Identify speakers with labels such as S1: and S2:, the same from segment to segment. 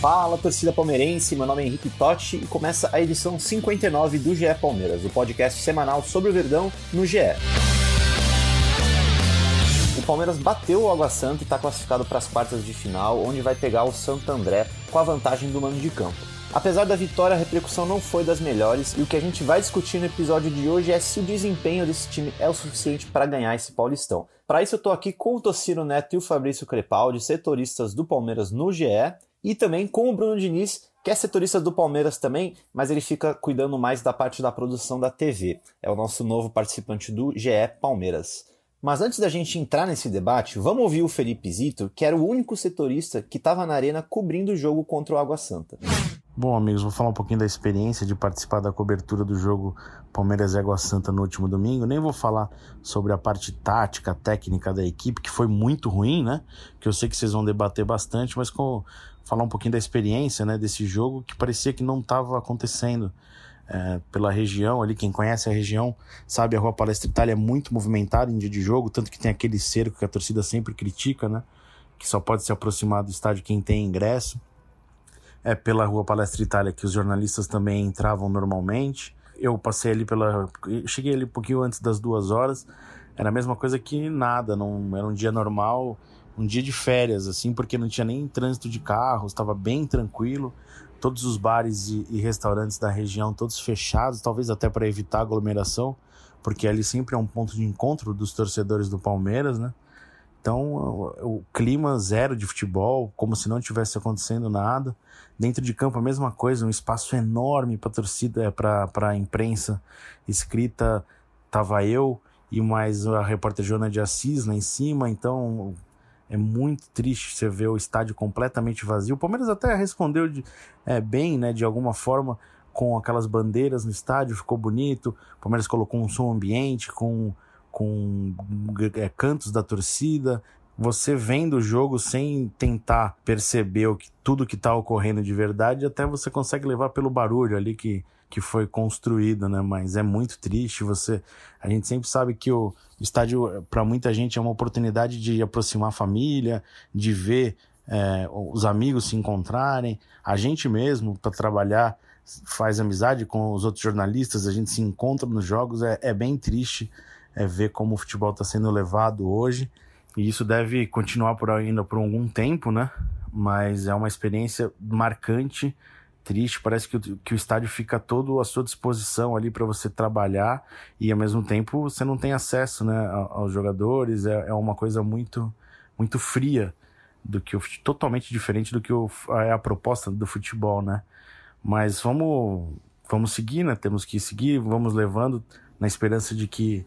S1: Fala torcida palmeirense, meu nome é Henrique Totti e começa a edição 59 do GE Palmeiras, o podcast semanal sobre o Verdão no GE. O Palmeiras bateu o Água Santa e está classificado para as quartas de final, onde vai pegar o Santo André com a vantagem do mano de campo. Apesar da vitória, a repercussão não foi das melhores e o que a gente vai discutir no episódio de hoje é se o desempenho desse time é o suficiente para ganhar esse Paulistão. Para isso eu estou aqui com o Tociro Neto e o Fabrício Crepaldi, setoristas do Palmeiras no GE, e também com o Bruno Diniz, que é setorista do Palmeiras também, mas ele fica cuidando mais da parte da produção da TV. É o nosso novo participante do GE Palmeiras. Mas antes da gente entrar nesse debate, vamos ouvir o Felipe Zito, que era o único setorista que estava na arena cobrindo o jogo contra o Água Santa.
S2: Bom, amigos, vou falar um pouquinho da experiência de participar da cobertura do jogo Palmeiras e Água Santa no último domingo. Nem vou falar sobre a parte tática, técnica da equipe, que foi muito ruim, né? Que eu sei que vocês vão debater bastante, mas com falar um pouquinho da experiência, né, desse jogo que parecia que não estava acontecendo é, pela região ali. Quem conhece a região sabe a Rua Palestra Itália é muito movimentada em dia de jogo, tanto que tem aquele cerco que a torcida sempre critica, né? Que só pode se aproximar do estádio quem tem ingresso é pela Rua Palestra Itália que os jornalistas também entravam normalmente. Eu passei ali pela. Cheguei ali um pouquinho antes das duas horas. Era a mesma coisa que nada, não era um dia normal, um dia de férias, assim, porque não tinha nem trânsito de carros, estava bem tranquilo. Todos os bares e, e restaurantes da região, todos fechados, talvez até para evitar aglomeração, porque ali sempre é um ponto de encontro dos torcedores do Palmeiras, né? Então, o, o clima zero de futebol, como se não tivesse acontecendo nada. Dentro de campo, a mesma coisa, um espaço enorme para torcida, para a imprensa escrita. Tava eu e mais a repórter Joana de Assis lá em cima. Então, é muito triste você ver o estádio completamente vazio. O Palmeiras até respondeu de, é, bem, né, de alguma forma, com aquelas bandeiras no estádio, ficou bonito. O Palmeiras colocou um som ambiente com com é, cantos da torcida, você vendo o jogo sem tentar perceber o que, tudo que está ocorrendo de verdade, até você consegue levar pelo barulho ali que, que foi construído, né? Mas é muito triste. Você, a gente sempre sabe que o estádio para muita gente é uma oportunidade de aproximar a família, de ver é, os amigos se encontrarem. A gente mesmo para trabalhar faz amizade com os outros jornalistas, a gente se encontra nos jogos. É, é bem triste é, ver como o futebol está sendo levado hoje. E isso deve continuar por ainda por algum tempo, né? Mas é uma experiência marcante, triste. Parece que o, que o estádio fica todo à sua disposição ali para você trabalhar e ao mesmo tempo você não tem acesso, né, aos jogadores. É, é uma coisa muito, muito fria do que o, totalmente diferente do que o, é a proposta do futebol, né? Mas vamos, vamos seguir, né? Temos que seguir, vamos levando na esperança de que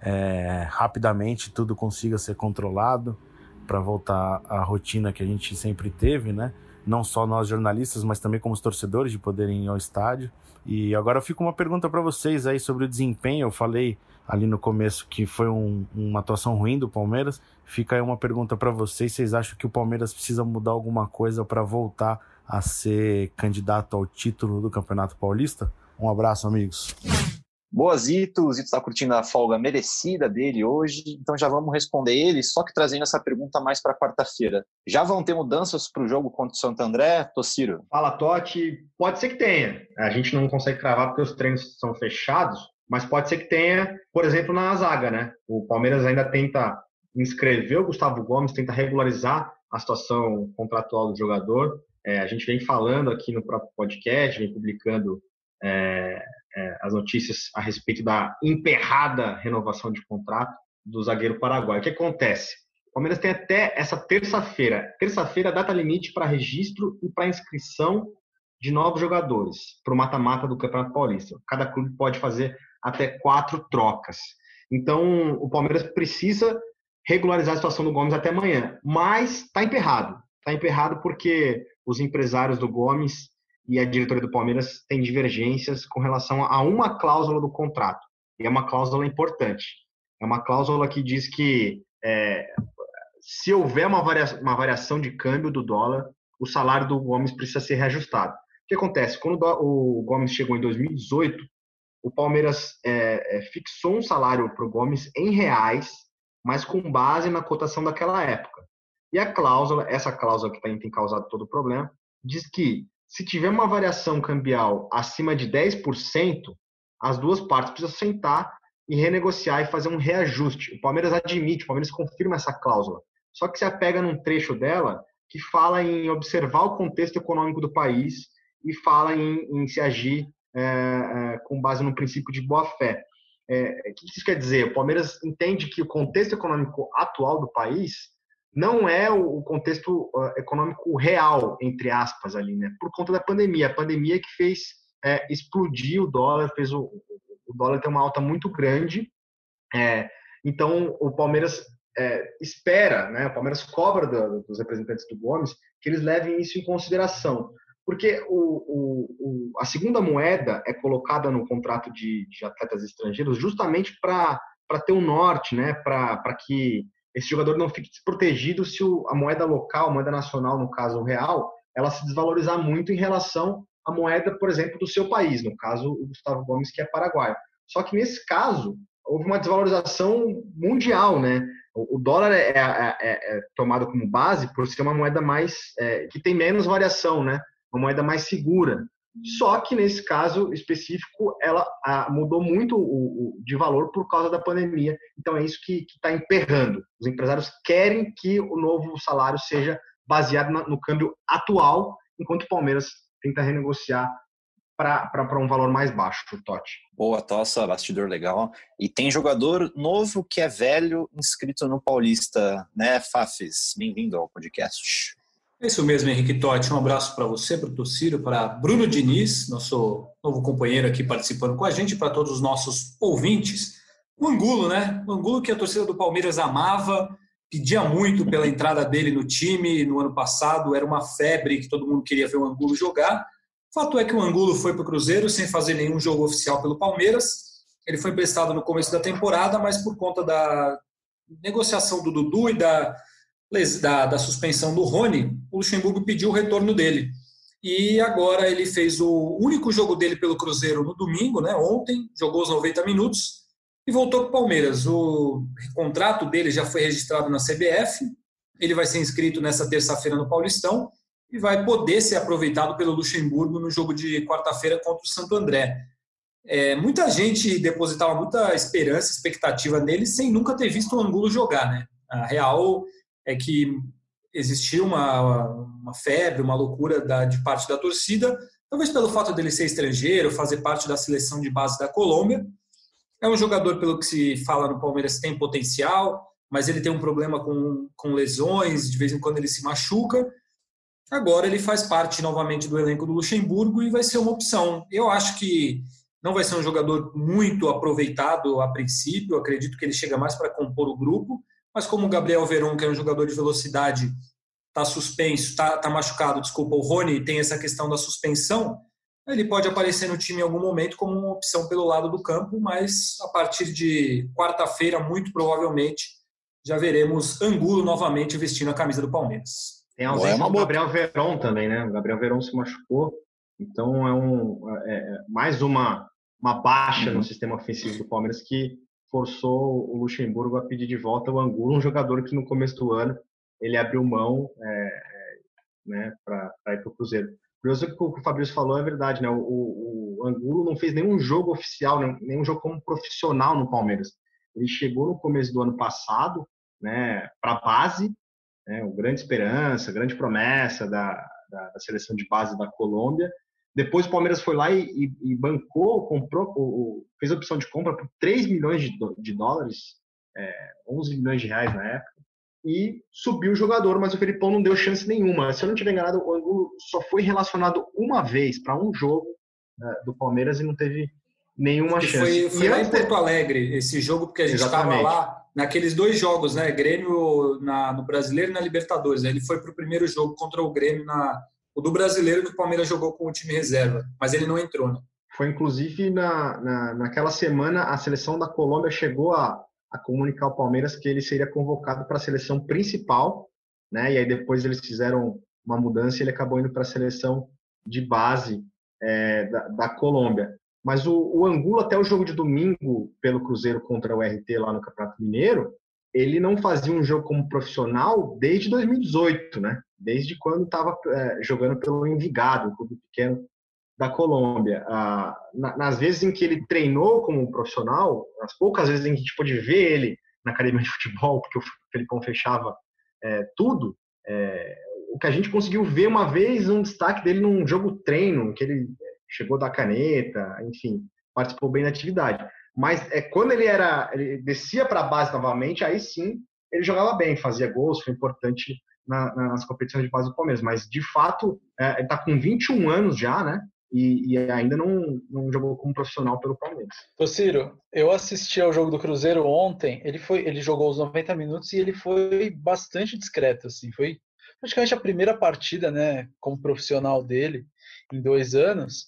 S2: é, rapidamente tudo consiga ser controlado para voltar à rotina que a gente sempre teve, né? Não só nós jornalistas, mas também como os torcedores de poderem ir ao estádio. E agora fica uma pergunta para vocês aí sobre o desempenho. Eu falei ali no começo que foi um, uma atuação ruim do Palmeiras. Fica aí uma pergunta para vocês: vocês acham que o Palmeiras precisa mudar alguma coisa para voltar a ser candidato ao título do Campeonato Paulista? Um abraço, amigos.
S1: Boa, Zito. O Zito está curtindo a folga merecida dele hoje, então já vamos responder ele, só que trazendo essa pergunta mais para quarta-feira. Já vão ter mudanças para o jogo contra o Santo André, Tociro?
S3: Fala, Totti. Pode ser que tenha. A gente não consegue cravar porque os treinos são fechados, mas pode ser que tenha, por exemplo, na zaga, né? O Palmeiras ainda tenta inscrever o Gustavo Gomes, tenta regularizar a situação contratual do jogador. É, a gente vem falando aqui no próprio podcast, vem publicando é, é, as notícias a respeito da emperrada renovação de contrato do zagueiro paraguaio. O que acontece? O Palmeiras tem até essa terça-feira. Terça-feira, data limite para registro e para inscrição de novos jogadores para o mata-mata do Campeonato Paulista. Cada clube pode fazer até quatro trocas. Então, o Palmeiras precisa regularizar a situação do Gomes até amanhã, mas está emperrado. Está emperrado porque os empresários do Gomes e a diretoria do Palmeiras tem divergências com relação a uma cláusula do contrato. E é uma cláusula importante. É uma cláusula que diz que é, se houver uma variação, uma variação de câmbio do dólar, o salário do Gomes precisa ser reajustado. O que acontece? Quando o Gomes chegou em 2018, o Palmeiras é, é, fixou um salário para o Gomes em reais, mas com base na cotação daquela época. E a cláusula, essa cláusula que tem, tem causado todo o problema, diz que se tiver uma variação cambial acima de 10%, as duas partes precisam sentar e renegociar e fazer um reajuste. O Palmeiras admite, o Palmeiras confirma essa cláusula. Só que se apega num trecho dela que fala em observar o contexto econômico do país e fala em, em se agir é, é, com base no princípio de boa-fé. É, o que isso quer dizer? O Palmeiras entende que o contexto econômico atual do país não é o contexto uh, econômico real, entre aspas, ali, né? Por conta da pandemia. A pandemia que fez é, explodir o dólar, fez o, o dólar ter uma alta muito grande. É, então, o Palmeiras é, espera, né? O Palmeiras cobra do, dos representantes do Gomes que eles levem isso em consideração. Porque o, o, a segunda moeda é colocada no contrato de, de atletas estrangeiros justamente para ter um norte, né? Para que esse jogador não fique desprotegido se a moeda local, a moeda nacional, no caso o real, ela se desvalorizar muito em relação à moeda, por exemplo, do seu país, no caso o Gustavo Gomes, que é paraguaio. Só que nesse caso, houve uma desvalorização mundial, né? O dólar é, é, é, é tomado como base por ser uma moeda mais é, que tem menos variação, né? Uma moeda mais segura. Só que nesse caso específico, ela mudou muito de valor por causa da pandemia. Então é isso que está emperrando. Os empresários querem que o novo salário seja baseado no câmbio atual, enquanto o Palmeiras tenta renegociar para um valor mais baixo, Totti.
S1: Boa tossa, bastidor legal. E tem jogador novo que é velho inscrito no Paulista, né, Fafis? Bem-vindo ao podcast.
S4: É isso mesmo, Henrique Totti. Um abraço para você, para o Tocírio, para Bruno Diniz, nosso novo companheiro aqui participando com a gente, para todos os nossos ouvintes. O Angulo, né? O Angulo que a torcida do Palmeiras amava, pedia muito pela entrada dele no time no ano passado, era uma febre que todo mundo queria ver o Angulo jogar. Fato é que o Angulo foi para o Cruzeiro sem fazer nenhum jogo oficial pelo Palmeiras. Ele foi emprestado no começo da temporada, mas por conta da negociação do Dudu e da da, da suspensão do Rony, o Luxemburgo pediu o retorno dele. E agora ele fez o único jogo dele pelo Cruzeiro no domingo, né, ontem, jogou os 90 minutos e voltou para o Palmeiras. O contrato dele já foi registrado na CBF, ele vai ser inscrito nessa terça-feira no Paulistão e vai poder ser aproveitado pelo Luxemburgo no jogo de quarta-feira contra o Santo André. É, muita gente depositava muita esperança, expectativa nele, sem nunca ter visto o Angulo jogar. Né? A Real é que existiu uma, uma febre, uma loucura da, de parte da torcida, talvez pelo fato dele ser estrangeiro, fazer parte da seleção de base da Colômbia. É um jogador, pelo que se fala no Palmeiras, tem potencial, mas ele tem um problema com, com lesões, de vez em quando ele se machuca. Agora ele faz parte novamente do elenco do Luxemburgo e vai ser uma opção. Eu acho que não vai ser um jogador muito aproveitado a princípio, acredito que ele chega mais para compor o grupo, mas como o Gabriel Veron, que é um jogador de velocidade, está suspenso, está tá machucado, desculpa, o Rony tem essa questão da suspensão, ele pode aparecer no time em algum momento como uma opção pelo lado do campo, mas a partir de quarta-feira, muito provavelmente, já veremos Angulo novamente vestindo a camisa do Palmeiras.
S3: Tem a ausência do Gabriel Veron também, né? O Gabriel Veron se machucou, então é, um, é, é mais uma, uma baixa uhum. no sistema ofensivo do Palmeiras que forçou o Luxemburgo a pedir de volta o Angulo, um jogador que no começo do ano ele abriu mão é, é né, para ir para o Cruzeiro. Curioso que o que o Fabrício falou é verdade, né? O, o, Angulo não fez nenhum jogo oficial, nenhum jogo como profissional no Palmeiras. Ele chegou no começo do ano passado, né, para a base, né, o grande esperança, grande promessa da, da, da seleção de base da Colômbia, depois o Palmeiras foi lá e, e, e bancou, comprou, fez a opção de compra por 3 milhões de, de dólares, é, 11 milhões de reais na época, e subiu o jogador, mas o Felipão não deu chance nenhuma. Se eu não tiver enganado, o Angulo só foi relacionado uma vez para um jogo né, do Palmeiras e não teve nenhuma chance.
S4: Foi, foi lá em Porto Alegre esse jogo, porque a gente estava lá naqueles dois jogos, né? Grêmio na, no Brasileiro e na Libertadores. Ele foi para o primeiro jogo contra o Grêmio na, o do brasileiro que o Palmeiras jogou com o time reserva, mas ele não entrou, né?
S3: Foi inclusive na, na, naquela semana a seleção da Colômbia chegou a, a comunicar ao Palmeiras que ele seria convocado para a seleção principal, né? E aí depois eles fizeram uma mudança e ele acabou indo para a seleção de base é, da, da, Colômbia. Mas o, o Angulo, até o jogo de domingo, pelo Cruzeiro contra o RT lá no Campeonato Mineiro, ele não fazia um jogo como profissional desde 2018, né? Desde quando estava é, jogando pelo Envigado, um clube pequeno da Colômbia. Ah, nas vezes em que ele treinou como profissional, as poucas vezes em que a gente pôde ver ele na academia de futebol, porque o Felipão fechava é, tudo, é, o que a gente conseguiu ver uma vez um destaque dele num jogo treino, que ele chegou da caneta, enfim, participou bem da atividade. Mas é quando ele era, ele descia para a base novamente, aí sim ele jogava bem, fazia gols, foi importante na, nas competições de base do Palmeiras. Mas de fato, é, ele está com 21 anos já, né? E, e, ainda não, não jogou como profissional pelo Palmeiras.
S5: Ô Ciro, eu assisti ao jogo do Cruzeiro ontem, ele foi, ele jogou os 90 minutos e ele foi bastante discreto, assim, foi praticamente a primeira partida, né, como profissional dele em dois anos,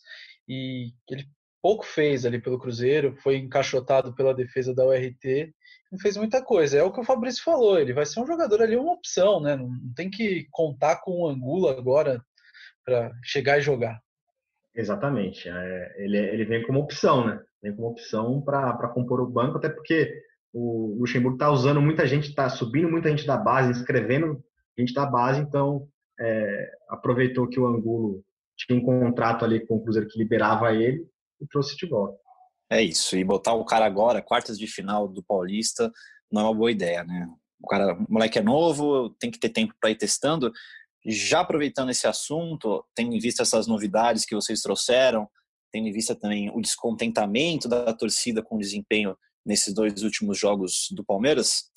S5: e ele pouco fez ali pelo Cruzeiro, foi encaixotado pela defesa da URT, não fez muita coisa. É o que o Fabrício falou, ele vai ser um jogador ali, uma opção, né? Não tem que contar com o Angulo agora para chegar e jogar.
S3: Exatamente. É, ele, ele vem como opção, né? Vem como opção para compor o banco, até porque o Luxemburgo está usando muita gente, está subindo muita gente da base, inscrevendo gente da base, então é, aproveitou que o Angulo tinha um contrato ali com o Cruzeiro que liberava ele e trouxe de volta.
S1: É isso, e botar o cara agora, quartas de final do Paulista, não é uma boa ideia, né? O cara, o moleque é novo, tem que ter tempo para ir testando. Já aproveitando esse assunto, tendo em vista essas novidades que vocês trouxeram, tendo em vista também o descontentamento da torcida com o desempenho nesses dois últimos jogos do Palmeiras,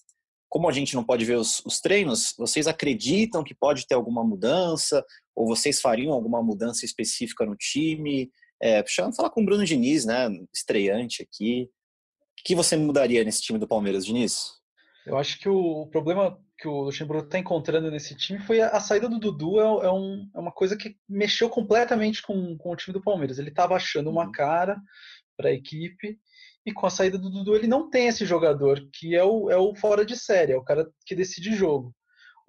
S1: como a gente não pode ver os, os, treinos, vocês acreditam que pode ter alguma mudança? Ou vocês fariam alguma mudança específica no time? É, vamos falar com o Bruno Diniz, né? Estreante aqui. O que você mudaria nesse time do Palmeiras, Diniz?
S5: Eu acho que o problema que o Luxemburgo está encontrando nesse time foi a, a saída do Dudu é, é, um, é, uma coisa que mexeu completamente com, com o time do Palmeiras. Ele estava achando uma uhum. cara para a equipe e com a saída do Dudu, ele não tem esse jogador que é o, é o fora de série, é o cara que decide jogo.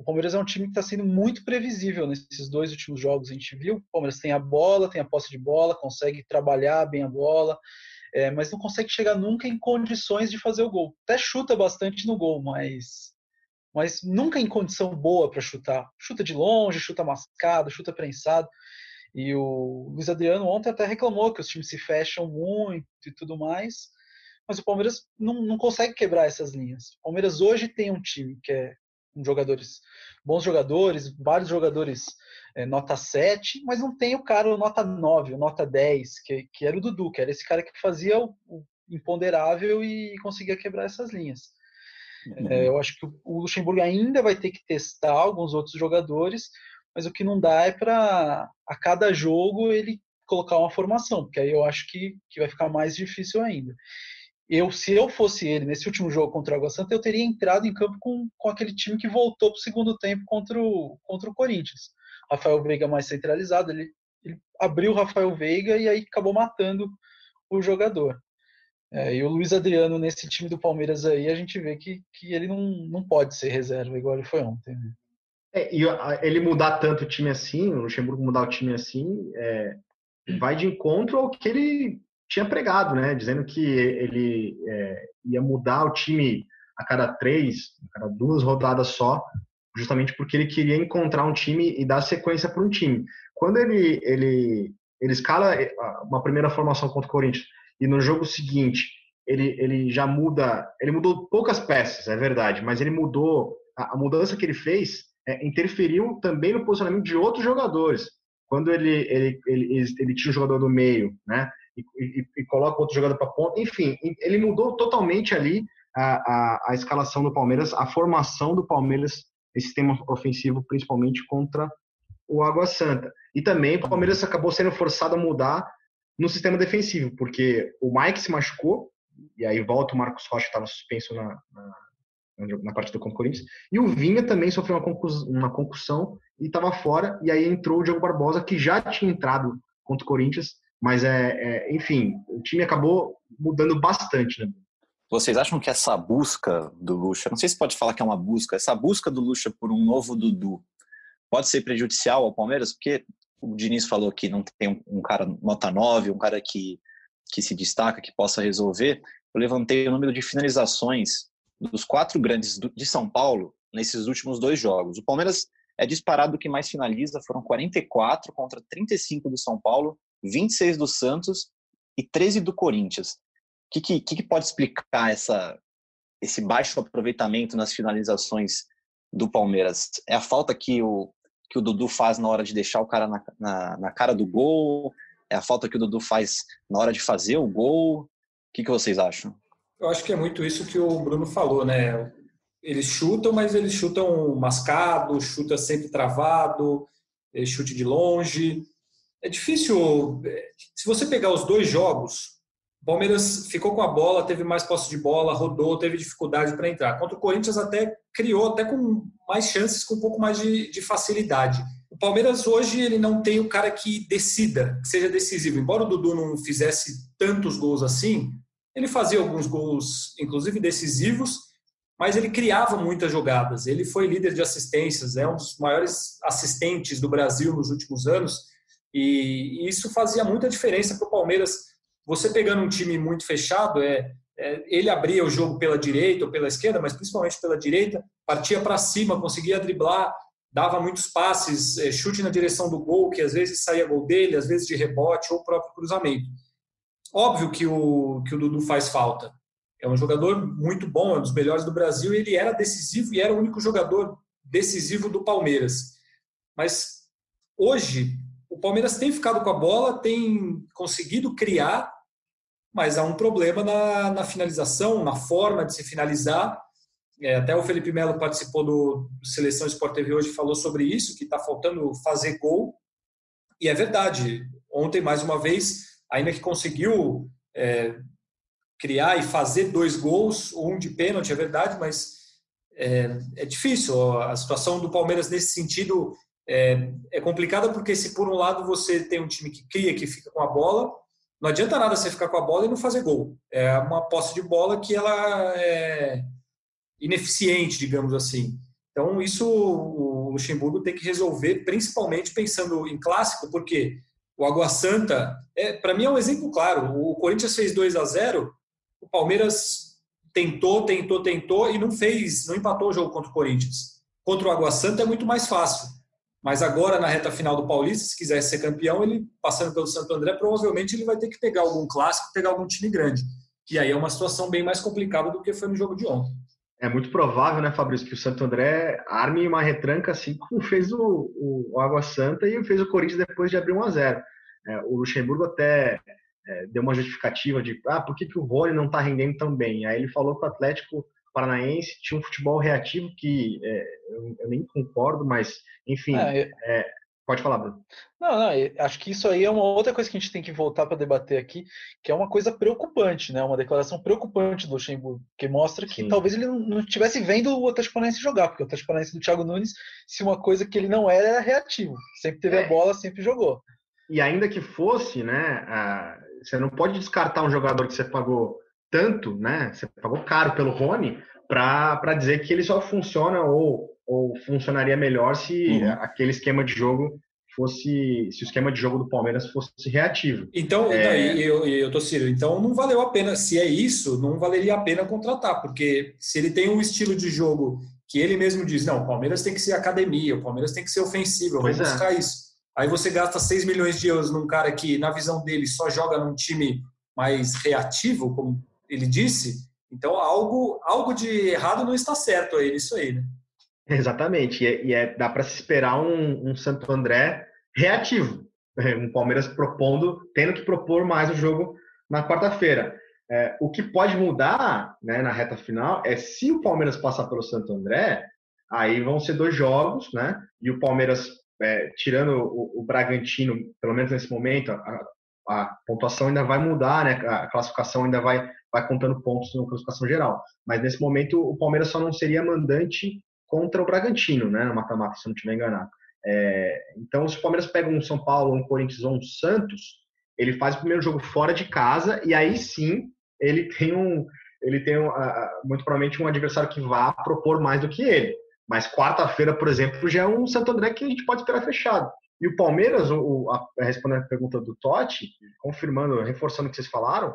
S5: O Palmeiras é um time que está sendo muito previsível nesses dois últimos jogos. A gente viu, o Palmeiras tem a bola, tem a posse de bola, consegue trabalhar bem a bola, é, mas não consegue chegar nunca em condições de fazer o gol. Até chuta bastante no gol, mas, mas nunca em condição boa para chutar. Chuta de longe, chuta mascado, chuta prensado. E o Luiz Adriano ontem até reclamou que os times se fecham muito e tudo mais mas o Palmeiras não, não consegue quebrar essas linhas. O Palmeiras hoje tem um time que é jogadores, bons jogadores, vários jogadores é, nota 7, mas não tem o cara o nota 9, o nota 10, que, que era o Dudu, que era esse cara que fazia o, o imponderável e conseguia quebrar essas linhas. Uhum. É, eu acho que o Luxemburgo ainda vai ter que testar alguns outros jogadores, mas o que não dá é para a cada jogo ele colocar uma formação, porque aí eu acho que, que vai ficar mais difícil ainda eu, se eu fosse ele nesse último jogo contra o Água Santa, eu teria entrado em campo com, com aquele time que voltou para o segundo tempo contra o, contra o Corinthians. Rafael Veiga mais centralizado, ele, ele abriu o Rafael Veiga e aí acabou matando o jogador. É, e o Luiz Adriano nesse time do Palmeiras aí, a gente vê que, que ele não, não pode ser reserva igual ele foi ontem. Né?
S3: É, e ele mudar tanto o time assim, o Luxemburgo mudar o time assim, é, vai de encontro ao que ele tinha pregado, né, dizendo que ele é, ia mudar o time a cada três, a cada duas rodadas só, justamente porque ele queria encontrar um time e dar sequência para um time. Quando ele, ele, ele escala é, uma primeira formação contra o Corinthians e no jogo seguinte ele, ele já muda, ele mudou poucas peças, é verdade, mas ele mudou, a, a mudança que ele fez é, interferiu também no posicionamento de outros jogadores. Quando ele, ele, ele, ele, ele tinha o jogador do meio, né? E, e, e coloca outro jogador para ponta. Enfim, ele mudou totalmente ali a, a, a, escalação do Palmeiras, a formação do Palmeiras, esse sistema ofensivo, principalmente contra o Água Santa. E também o Palmeiras acabou sendo forçado a mudar no sistema defensivo, porque o Mike se machucou, e aí volta o Marcos Rocha, estava suspenso na, na, na partida contra o Corinthians. E o Vinha também sofreu uma, concussão, uma concussão e estava fora. E aí entrou o Diogo Barbosa, que já tinha entrado contra o Corinthians. Mas, é, é enfim, o time acabou mudando bastante, né?
S1: Vocês acham que essa busca do Lucha, não sei se pode falar que é uma busca, essa busca do Lucha por um novo Dudu pode ser prejudicial ao Palmeiras? Porque o Diniz falou que não tem um, cara nota 9, um cara que, que se destaca, que possa resolver. Eu levantei o número de finalizações dos quatro grandes de São Paulo nesses últimos dois jogos. O Palmeiras é disparado que mais finaliza, foram 44 contra 35 do São Paulo, 26 do Santos e 13 do Corinthians. O que, que, que pode explicar essa, esse baixo aproveitamento nas finalizações do Palmeiras? É a falta que o, que o Dudu faz na hora de deixar o cara na, na, na cara do gol? É a falta que o Dudu faz na hora de fazer o gol? O que, que vocês acham?
S4: Eu acho que é muito isso que o Bruno falou, né? Eles chutam, mas eles chutam mascado, chuta sempre travado, chute de longe. É difícil. Se você pegar os dois jogos, o Palmeiras ficou com a bola, teve mais posse de bola, rodou, teve dificuldade para entrar. Contra o Corinthians até criou, até com mais chances, com um pouco mais de, de, facilidade. O Palmeiras hoje ele não tem o cara que decida, que seja decisivo. Embora o Dudu não fizesse tantos gols assim, ele fazia alguns gols, inclusive decisivos, mas ele criava muitas jogadas. Ele foi líder de assistências, é um dos maiores assistentes do Brasil nos últimos anos, e isso fazia muita diferença para o Palmeiras você pegando um time muito fechado, é, é, ele abria o jogo pela direita ou pela esquerda, mas principalmente pela direita, partia para cima, conseguia driblar, dava muitos passes, é, chute na direção do gol, que às vezes saía gol dele, às vezes de rebote ou próprio cruzamento. Óbvio que o, que o Dudu faz falta. É um jogador muito bom, é um dos melhores do Brasil, e ele era decisivo e era o único jogador decisivo do Palmeiras. Mas hoje, o Palmeiras tem ficado com a bola, tem conseguido criar, mas há um problema na, na finalização, na forma de se finalizar. É, até o Felipe Melo participou do, Seleção Sport TV hoje falou sobre isso, que está faltando fazer gol. E é verdade. Ontem, mais uma vez, ainda que conseguiu é, criar e fazer dois gols, um de pênalti, é verdade, mas é, é difícil. A situação do Palmeiras nesse sentido é, é complicada porque se por um lado você tem um time que cria, que fica com a bola, não adianta nada você ficar com a bola e não fazer gol. É uma posse de bola que ela é ineficiente, digamos assim. Então isso o Luxemburgo tem que resolver, principalmente pensando em clássico, porque o Água Santa, é, para mim é um exemplo claro. O Corinthians fez 2 a 0 o Palmeiras tentou, tentou, tentou e não fez, não empatou o jogo contra o Corinthians. Contra o Água Santa é muito mais fácil. Mas agora, na reta final do Paulista, se quiser ser campeão, ele passando pelo Santo André, provavelmente ele vai ter que pegar algum clássico, pegar algum time grande. Que aí é uma situação bem mais complicada do que foi no jogo de ontem.
S3: É muito provável, né, Fabrício, que o Santo André arme uma retranca assim como fez o, o, Água Santa e fez o Corinthians depois de abrir 1 a 0 é, O Luxemburgo até é, deu uma justificativa de ah, por que, que o Rony não está rendendo tão bem? Aí ele falou que o Atlético Paranaense tinha um futebol reativo que é, eu, eu, nem concordo, mas enfim. É, é, pode falar, Bruno.
S5: Não, não, acho que isso aí é uma outra coisa que a gente tem que voltar para debater aqui, que é uma coisa preocupante, né? Uma declaração preocupante do Luxemburgo, que mostra que Sim. talvez ele não estivesse vendo o Atlético Paranaense jogar, porque o Atlético Paranaense do Thiago Nunes, se uma coisa que ele não era, era reativo. Sempre teve a é. bola, sempre jogou.
S3: E ainda que fosse, né? você não pode descartar um jogador que você pagou tanto, né? Você pagou caro pelo Rony para dizer que ele só funciona ou, ou funcionaria melhor se uhum. aquele esquema de jogo fosse se o esquema de jogo do Palmeiras fosse reativo.
S4: Então, é... eu, eu tô Ciro, então não valeu a pena. Se é isso, não valeria a pena contratar, porque se ele tem um estilo de jogo que ele mesmo diz, não, o Palmeiras tem que ser academia, o Palmeiras tem que ser ofensivo, eu vou buscar é. isso. Aí você gasta 6 milhões de euros num cara que, na visão dele, só joga num time mais reativo, como ele disse, então algo, algo de errado não está certo aí nisso aí, né?
S3: Exatamente, e, é, e é, dá para se esperar um, um, Santo André reativo, é, um Palmeiras propondo, tendo que propor mais o jogo na quarta-feira. É, o que pode mudar né, na reta final é se o Palmeiras passar pelo Santo André, aí vão ser dois jogos, né? E o Palmeiras, é, tirando o, o, Bragantino, pelo menos nesse momento, a pontuação ainda vai mudar, né? A classificação ainda vai, vai contando pontos na classificação geral. Mas nesse momento o Palmeiras só não seria mandante contra o Bragantino, né? Mata-mata, se não estiver enganado. É, então, se o Palmeiras pega um São Paulo, um Corinthians ou um Santos, ele faz o primeiro jogo fora de casa e aí sim ele tem um, ele tem um, muito provavelmente um adversário que vá propor mais do que ele. Mas quarta-feira, por exemplo, já é um Santo André que a gente pode esperar fechado. E o Palmeiras, o, a, respondendo a pergunta do Totti, confirmando, reforçando o que vocês falaram,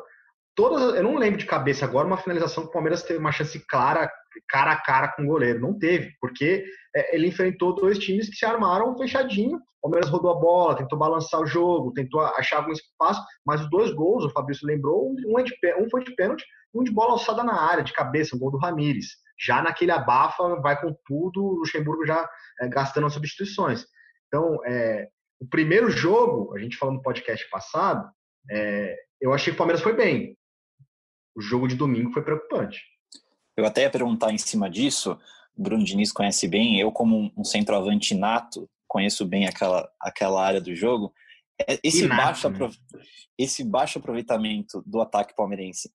S3: todas, eu não lembro de cabeça agora uma finalização que o Palmeiras teve uma chance clara, cara a cara com o goleiro. Não teve, porque é, ele enfrentou dois times que se armaram fechadinho. O Palmeiras rodou a bola, tentou balançar o jogo, tentou achar algum espaço, mas os dois gols, o Fabrício lembrou, um, é de, um foi de pênalti, um de bola alçada na área, de cabeça, um gol do Ramires. Já naquele abafa, vai com tudo, o Luxemburgo já é, gastando as substituições. Então, é, o primeiro jogo, a gente falou no podcast passado, é, eu achei que o Palmeiras foi bem. O jogo de domingo foi preocupante.
S1: Eu até ia perguntar em cima disso, o Bruno Diniz conhece bem, eu como um centroavante nato, conheço bem aquela, aquela área do jogo, é, esse, Inato, baixo, né? esse baixo aproveitamento do ataque palmeirense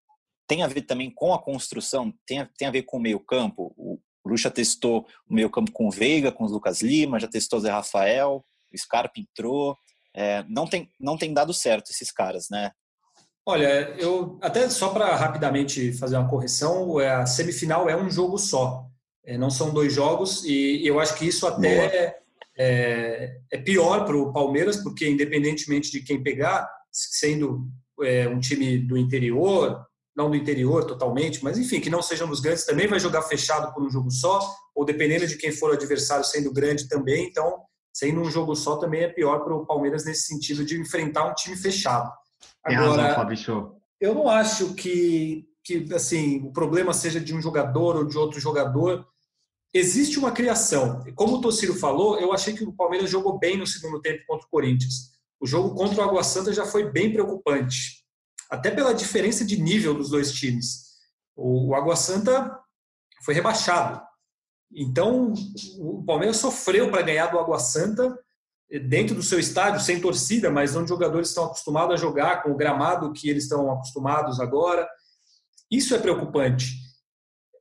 S1: tem a ver também com a construção, tem a, tem a ver com o meio campo, o, o Lucha testou o meio campo com o Veiga, com o Lucas Lima, já testou o Zé Rafael, o Scarpa entrou. É, não, tem, não tem dado certo esses caras, né?
S4: Olha, eu até só para rapidamente fazer uma correção, é, a semifinal é um jogo só, é, não são dois jogos, e eu acho que isso até é, é, pior para o Palmeiras, porque independentemente de quem pegar, sendo é, um time do interior, não do interior totalmente, mas enfim, que não sejam dos grandes, também vai jogar fechado por um jogo só, ou dependendo de quem for o adversário sendo grande também, então sendo um jogo só também é pior para o Palmeiras nesse sentido de enfrentar um time fechado.
S3: Agora, razão, Fabrício.
S4: eu não acho que, que assim, o problema seja de um jogador ou de outro jogador. Existe uma criação. Como o Tociro falou, eu achei que o Palmeiras jogou bem no segundo tempo contra o Corinthians. O jogo contra o Água Santa já foi bem preocupante até pela diferença de nível dos dois times. O, Água Santa foi rebaixado. Então, o Palmeiras sofreu para ganhar do Água Santa dentro do seu estádio, sem torcida, mas onde os jogadores estão acostumados a jogar com o gramado que eles estão acostumados agora. Isso é preocupante.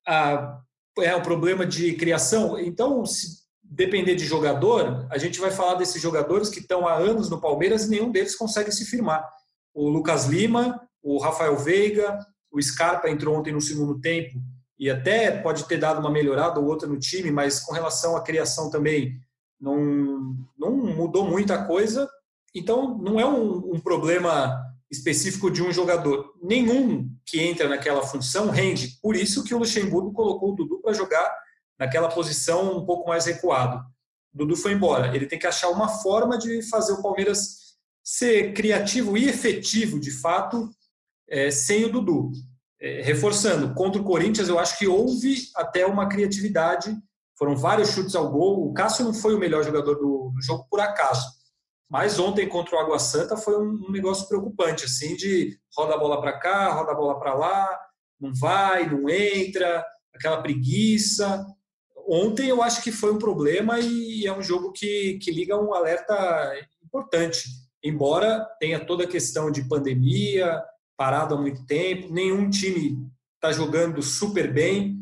S4: É um problema de criação. Então, se depender de jogador, a gente vai falar desses jogadores que estão há anos no Palmeiras e nenhum deles consegue se firmar o Lucas Lima, o Rafael Veiga, o Scarpa entrou ontem no segundo tempo e até pode ter dado uma melhorada ou outra no time, mas com relação à criação também não, não mudou muita coisa. Então, não é um, um problema específico de um jogador. Nenhum que entra naquela função rende. Por isso que o Luxemburgo colocou o Dudu para jogar naquela posição um pouco mais recuado. O Dudu foi embora. Ele tem que achar uma forma de fazer o Palmeiras ser criativo e efetivo, de fato, é, sem o Dudu. É, reforçando, contra o Corinthians, eu acho que houve até uma criatividade. Foram vários chutes ao gol. O Cássio não foi o melhor jogador do, do jogo por acaso. Mas ontem contra o Água Santa foi um, um negócio preocupante, assim, de roda a bola para cá, roda a bola para lá, não vai, não entra, aquela preguiça. Ontem eu acho que foi um problema e é um jogo que, que liga um alerta importante embora tenha toda a questão de pandemia, parado há muito tempo, nenhum time está jogando super bem.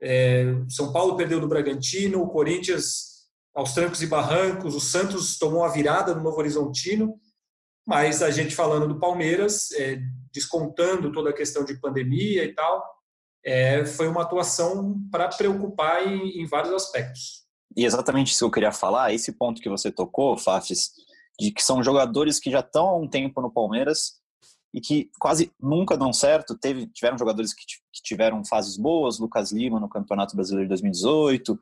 S4: É, São Paulo perdeu do Bragantino, o Corinthians aos trancos e barrancos, o Santos tomou a virada no Novo Horizontino, mas a gente falando do Palmeiras, é, descontando toda a questão de pandemia e tal, é, foi uma atuação para preocupar em, em vários aspectos.
S1: E exatamente isso que eu queria falar, esse ponto que você tocou, Fafis, de que são jogadores que já estão há um tempo no Palmeiras e que quase nunca dão certo. Teve, tiveram jogadores que, que tiveram fases boas, Lucas Lima no Campeonato Brasileiro de 2018,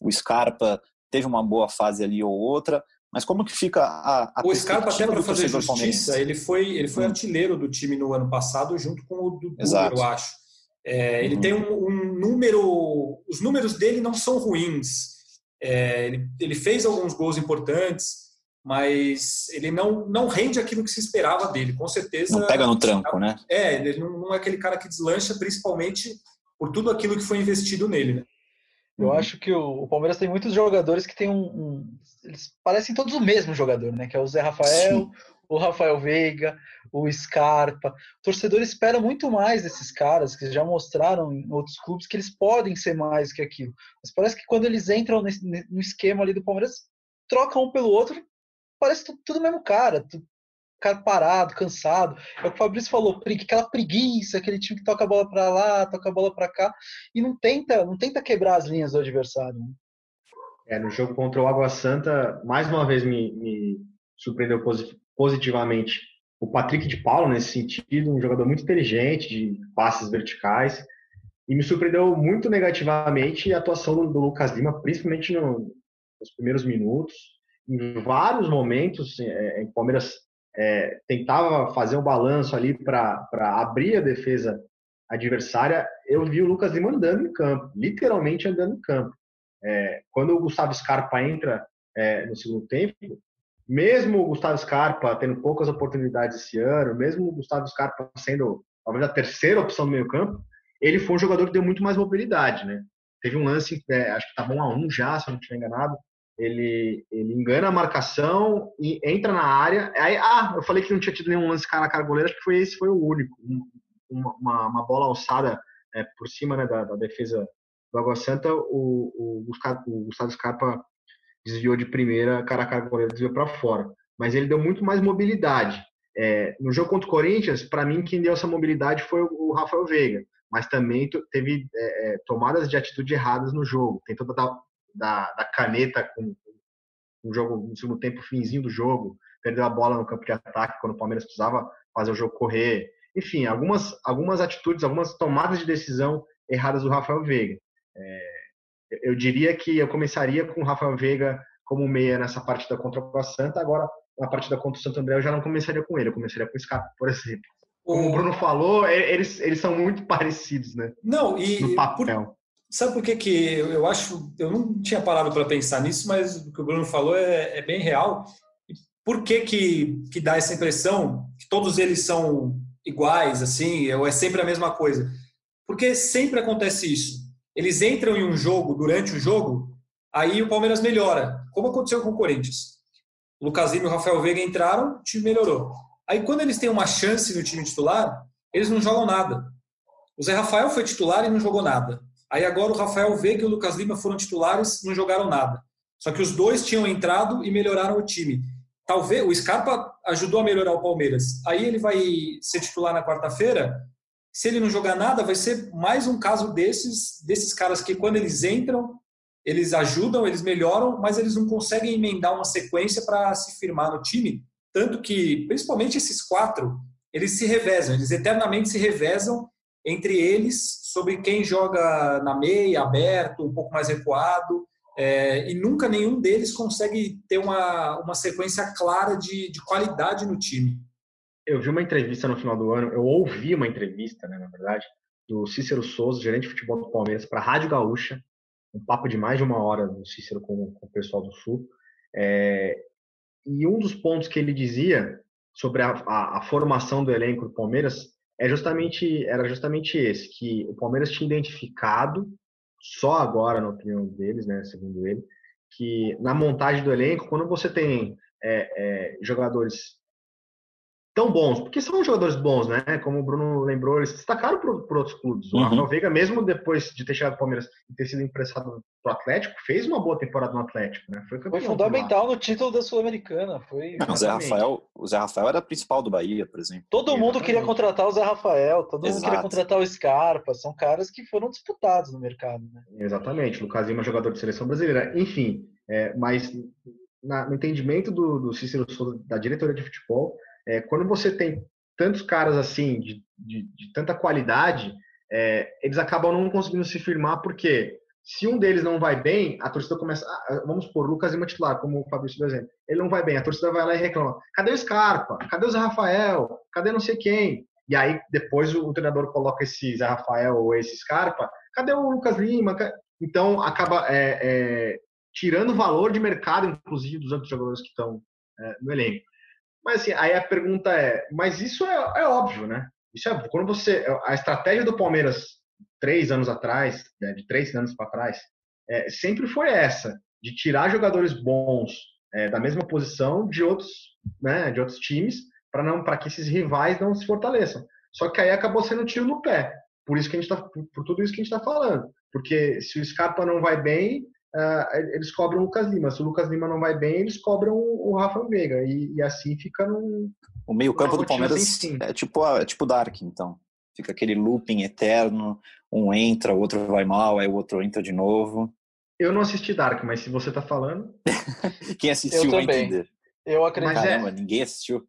S1: o Scarpa teve uma boa fase ali ou outra, mas como que fica a, a
S4: O Scarpa até para fazer justiça, ele foi ele foi hum. artilheiro do time no ano passado junto com o Dudu, eu acho. É, ele uhum. tem um, um, número, os números dele não são ruins. É, ele, ele fez alguns gols importantes, mas ele não, não rende aquilo que se esperava dele, com certeza.
S1: Não pega no tranco, né?
S4: É, ele não, não é aquele cara que deslancha, principalmente por tudo aquilo que foi investido nele, né?
S5: Eu uhum. acho que o, o, Palmeiras tem muitos jogadores que tem um, um, Eles parecem todos o mesmo jogador, né? Que é o Zé Rafael, Sim. o Rafael Veiga, o Scarpa. O torcedor espera muito mais desses caras que já mostraram em outros clubes que eles podem ser mais que aquilo. Mas parece que quando eles entram nesse, no esquema ali do Palmeiras, trocam um pelo outro, parece tudo, mesmo cara. Tudo, cara parado, cansado. É o que o Fabrício falou, aquela preguiça, aquele time que toca a bola para lá, toca a bola para cá e não tenta, não tenta quebrar as linhas do adversário. Né?
S3: É, no jogo contra o Água Santa, mais uma vez me, me surpreendeu positivamente o Patrick de Paulo nesse sentido, um jogador muito inteligente, de passes verticais, e me surpreendeu muito negativamente a atuação do, do Lucas Lima, principalmente no, nos primeiros minutos. Em vários momentos, é, o Palmeiras é, tentava fazer um balanço ali para abrir a defesa adversária, eu vi o Lucas Lima andando em campo, literalmente andando em campo. É, quando o Gustavo Scarpa entra é, no segundo tempo, mesmo o Gustavo Scarpa tendo poucas oportunidades esse ano, mesmo o Gustavo Scarpa sendo talvez a terceira opção do meio campo, ele foi um jogador que deu muito mais mobilidade, né? Teve um lance, é, acho que tá bom a já, se eu não estiver enganado, ele, ele engana a marcação e entra na área. Aí, ah, eu falei que não tinha tido nenhum lance cara a cara goleiro, acho que foi esse foi o único. Uma, uma bola alçada é, por cima né, da, da, defesa do Água Santa, o, o, o Gustavo Scarpa desviou de primeira, cara a cara goleiro, desviou para fora. Mas ele deu muito mais mobilidade. É, no jogo contra o Corinthians, para mim, quem deu essa mobilidade foi o, o Rafael Veiga. Mas também teve é, é, tomadas de atitude erradas no jogo. Tentou dar, da, da caneta com o jogo no segundo tempo, finzinho do jogo, perdeu a bola no campo de ataque quando o Palmeiras precisava fazer o jogo correr. Enfim, algumas, algumas atitudes, algumas tomadas de decisão erradas do Rafael Veiga. É, eu diria que eu começaria com o Rafael Veiga como meia nessa partida contra o Santa, agora na partida contra o Santo André eu já não começaria com ele, eu começaria com o Scarpa, por exemplo. Como o Bruno falou, eles, eles são muito parecidos, né?
S4: Não, e no papel. Por, Sabe por que, que eu acho. Eu não tinha parado para pensar nisso, mas o que o Bruno falou é, é bem real. Por que, que, que dá essa impressão que todos eles são iguais, assim, ou é sempre a mesma coisa? Porque sempre acontece isso. Eles entram em um jogo, durante o jogo, aí o Palmeiras melhora, como aconteceu com o Corinthians. O Lucas Lima e o Rafael Veiga entraram, o time melhorou. Aí quando eles têm uma chance no time titular, eles não jogam nada. O Zé Rafael foi titular e não jogou nada. Aí agora o Rafael Veiga e o Lucas Lima foram titulares, não jogaram nada. Só que os dois tinham entrado e melhoraram o time. Talvez o Scarpa ajudou a melhorar o Palmeiras. Aí ele vai ser titular na quarta-feira. Se ele não jogar nada, vai ser mais um caso desses desses caras que quando eles entram, eles ajudam, eles melhoram, mas eles não conseguem emendar uma sequência para se firmar no time. Tanto que, principalmente esses quatro, eles se revezam, eles eternamente se revezam entre eles sobre quem joga na meia, aberto, um pouco mais recuado, é, e nunca nenhum deles consegue ter uma, uma sequência clara de, de qualidade no time.
S3: Eu vi uma entrevista no final do ano, eu ouvi uma entrevista, né, na verdade, do Cícero Souza, gerente de futebol do Palmeiras, para a Rádio Gaúcha, um papo de mais de uma hora do Cícero com, com o pessoal do Sul. É, e um dos pontos que ele dizia sobre a, a, a formação do elenco do Palmeiras é justamente era justamente esse que o Palmeiras tinha identificado só agora na opinião deles, né, segundo ele, que na montagem do elenco, quando você tem é, é, jogadores tão bons, porque são jogadores bons, né? Como o Bruno lembrou, eles se destacaram por, outros clubes. O uhum. Rafael Veiga, mesmo depois de ter chegado ao Palmeiras e ter sido emprestado pro Atlético, fez uma boa temporada no Atlético, né?
S5: Foi, foi fundamental no título da Sul-Americana. Foi...
S6: o, Zé Rafael, o Zé Rafael era principal do Bahia, por exemplo.
S5: Todo Exatamente. mundo queria contratar o Zé Rafael, todo Exato. mundo queria contratar o Scarpa. São caras que foram disputados no mercado, né?
S3: Exatamente. O Lucas Lima, jogador de seleção brasileira. Enfim, é, mas na, no entendimento do, do Cícero Souza, da diretoria de futebol, é, quando você tem tantos caras assim, de, de, de tanta qualidade, é, eles acabam não conseguindo se firmar, porque se um deles não vai bem, a torcida começa. Vamos por Lucas Lima titular, como o Fabrício deu exemplo. Ele não vai bem, a torcida vai lá e reclama: cadê o Scarpa? Cadê o Zé Rafael? Cadê não sei quem? E aí depois o, o treinador coloca esse Zé Rafael ou esse Scarpa: cadê o Lucas Lima? Então acaba é, é, tirando valor de mercado, inclusive, dos outros jogadores que estão é, no elenco. Mas assim, aí a pergunta é, mas isso é, é óbvio, né? Isso é quando você a estratégia do Palmeiras três anos atrás, né, de três anos para trás, é, sempre foi essa, de tirar jogadores bons é, da mesma posição de outros, né, de outros times, para não para que esses rivais não se fortaleçam. Só que aí acabou sendo um tiro no pé. Por isso que a gente tá, por, por tudo isso que a gente está falando. Porque se o Scarpa não vai bem, uh, eles cobram o Lucas Lima. Se o Lucas Lima não vai bem, eles cobram o Rafa Veiga. E, e, assim fica num.
S6: O meio-campo do Palmeiras é tipo, é tipo Dark, então. Fica aquele looping eterno, um entra, o outro vai mal, aí o outro entra de novo.
S3: Eu não assisti Dark, mas se você tá falando.
S6: Quem assistiu vai entender.
S5: Eu acredito.
S6: Mas Caramba, é... ninguém assistiu.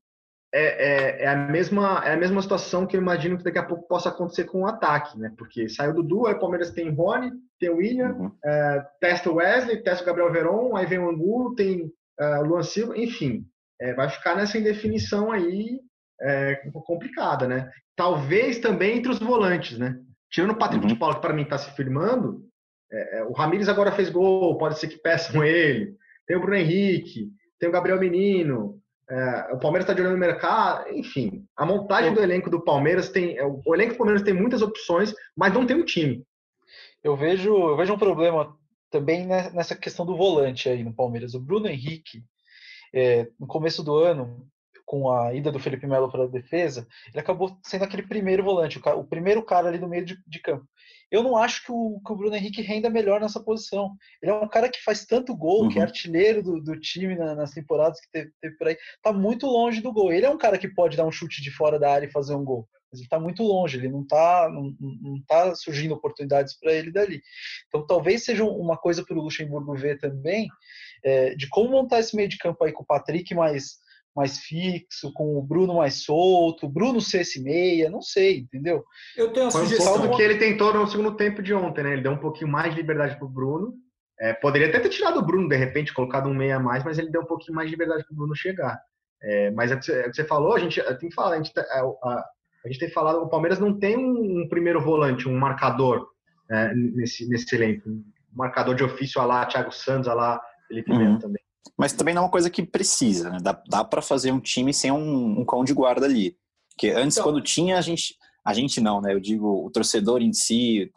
S3: É, é, é, a mesma, é a mesma situação que eu imagino que daqui a pouco possa acontecer com o ataque, né? Porque saiu do Dudu, aí o Palmeiras tem Rony, tem o William, uhum. é, testa o Wesley, testa o Gabriel Veron, aí vem o Angulo, tem é, o Luan Silva, enfim. É, vai ficar nessa indefinição aí é, complicada, né? Talvez também entre os volantes, né? Tirando o Patrick uhum. de Paulo, que para mim está se firmando, é, é, o Ramires agora fez gol, pode ser que peçam ele. Tem o Bruno Henrique, tem o Gabriel Menino. É, o Palmeiras está de olho no mercado, enfim. A montagem do elenco do Palmeiras tem. O elenco do Palmeiras tem muitas opções, mas não tem um time.
S5: Eu vejo, eu vejo um problema também nessa questão do volante aí no Palmeiras. O Bruno Henrique, é, no começo do ano, com a ida do Felipe Melo para a defesa, ele acabou sendo aquele primeiro volante, o, o primeiro cara ali no meio de, de campo. Eu não acho que o, que o, Bruno Henrique renda melhor nessa posição. Ele é um cara que faz tanto gol, uhum. que é uhum. artilheiro do, do time na, nas temporadas que teve, teve, por aí. Tá muito longe do gol. Ele é um cara que pode dar um chute de fora da área e fazer um gol. Mas ele tá muito longe, ele não tá, não, não tá surgindo oportunidades para ele dali. Então talvez seja uma coisa para o Luxemburgo ver também, é, de como montar esse meio de campo aí com o Patrick mais mais fixo, com o Bruno mais solto, o Bruno ser esse meia, não sei, entendeu?
S3: Eu tenho a Foi sugestão. Um do que ele tentou no segundo tempo de ontem, né? Ele deu um pouquinho mais de liberdade pro Bruno. É, poderia até ter tirado o Bruno, de repente, colocado um meia a mais, mas ele deu um pouquinho mais de liberdade pro Bruno chegar. É, mas é o, que você, é o que você falou, a gente tem que falar, a gente, tá, a, a, a gente tem falado, o Palmeiras não tem um, um primeiro volante, um marcador é, nesse, nesse elenco. Um marcador de ofício a lá, Thiago Santos, a lá, Felipe uhum. Melo também.
S6: Mas também não é uma coisa que precisa, né? Dá, dá para fazer um time sem um, um cão de guarda ali. Porque antes, então, quando tinha, a gente. A gente não, né? Eu digo, o torcedor em si,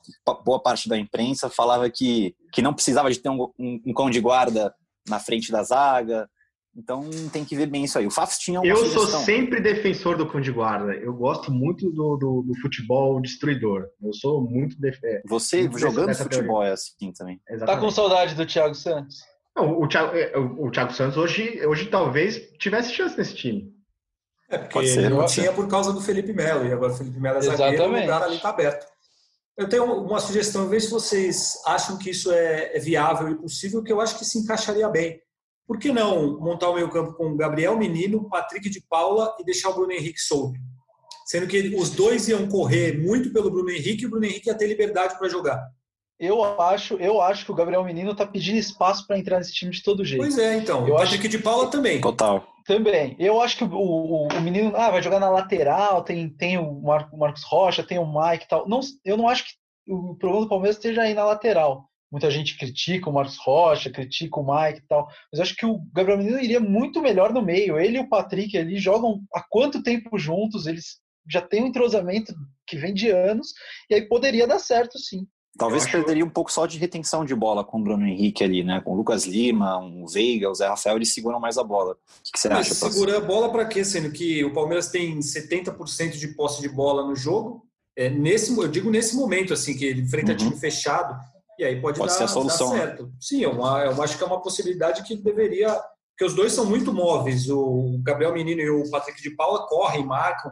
S6: boa parte da imprensa falava que, que não precisava de ter um, um, um cão de guarda na frente da zaga. Então tem que ver bem isso aí. O Fafs tinha uma
S3: Eu
S6: sugestão.
S3: sou sempre defensor do cão de guarda. Eu gosto muito do, do, do futebol destruidor. Eu sou muito. Def... É,
S6: Você
S3: muito
S6: jogando futebol teoria. é assim também.
S5: Exatamente. Tá com saudade do Thiago Santos?
S3: Não, o, Thiago, é, o, Thiago Santos hoje, hoje talvez tivesse chance nesse time.
S4: É, porque ele não tinha por causa do Felipe Melo, e agora o Felipe Melo é zagueiro, o lugar ali está aberto. Eu tenho uma sugestão, veja se vocês acham que isso é, é viável e possível, que eu acho que se encaixaria bem. Por que não montar o meio campo com Gabriel Menino, Patrick de Paula e deixar o Bruno Henrique solto? Sendo que os dois iam correr muito pelo Bruno Henrique e o Bruno Henrique ia ter liberdade para jogar.
S5: Eu acho, eu acho que o Gabriel Menino tá pedindo espaço para entrar nesse time de todo jeito.
S4: Pois é, então.
S5: Eu
S4: acho que de Paula também.
S6: Total.
S5: Também. Eu acho que o, o, o, menino ah, vai jogar na lateral, tem, tem o, Mar, o Marcos Rocha, tem o Mike e tal. Não, eu não acho que o problema do Palmeiras esteja aí na lateral. Muita gente critica o Marcos Rocha, critica o Mike e tal. Mas eu acho que o Gabriel Menino iria muito melhor no meio. Ele e o Patrick ali jogam há quanto tempo juntos, eles já têm um entrosamento que vem de anos, e aí poderia dar certo sim.
S6: Talvez acho... perderia um pouco só de retenção de bola com o Bruno Henrique ali, né? Com o Lucas Lima, o Veiga, o Zé Rafael, eles seguram mais a bola. O que, você Mas
S4: acha? Segura a bola para quê? Sendo que o Palmeiras tem 70% de posse de bola no jogo. É, nesse, eu digo nesse momento, assim, que ele enfrenta uhum. time fechado, e aí pode, pode dar, ser a solução, dar né? certo. Né? Sim, é uma, eu acho que é uma possibilidade que deveria. Porque os dois são muito móveis. O Gabriel Menino e o Patrick de Paula correm, marcam.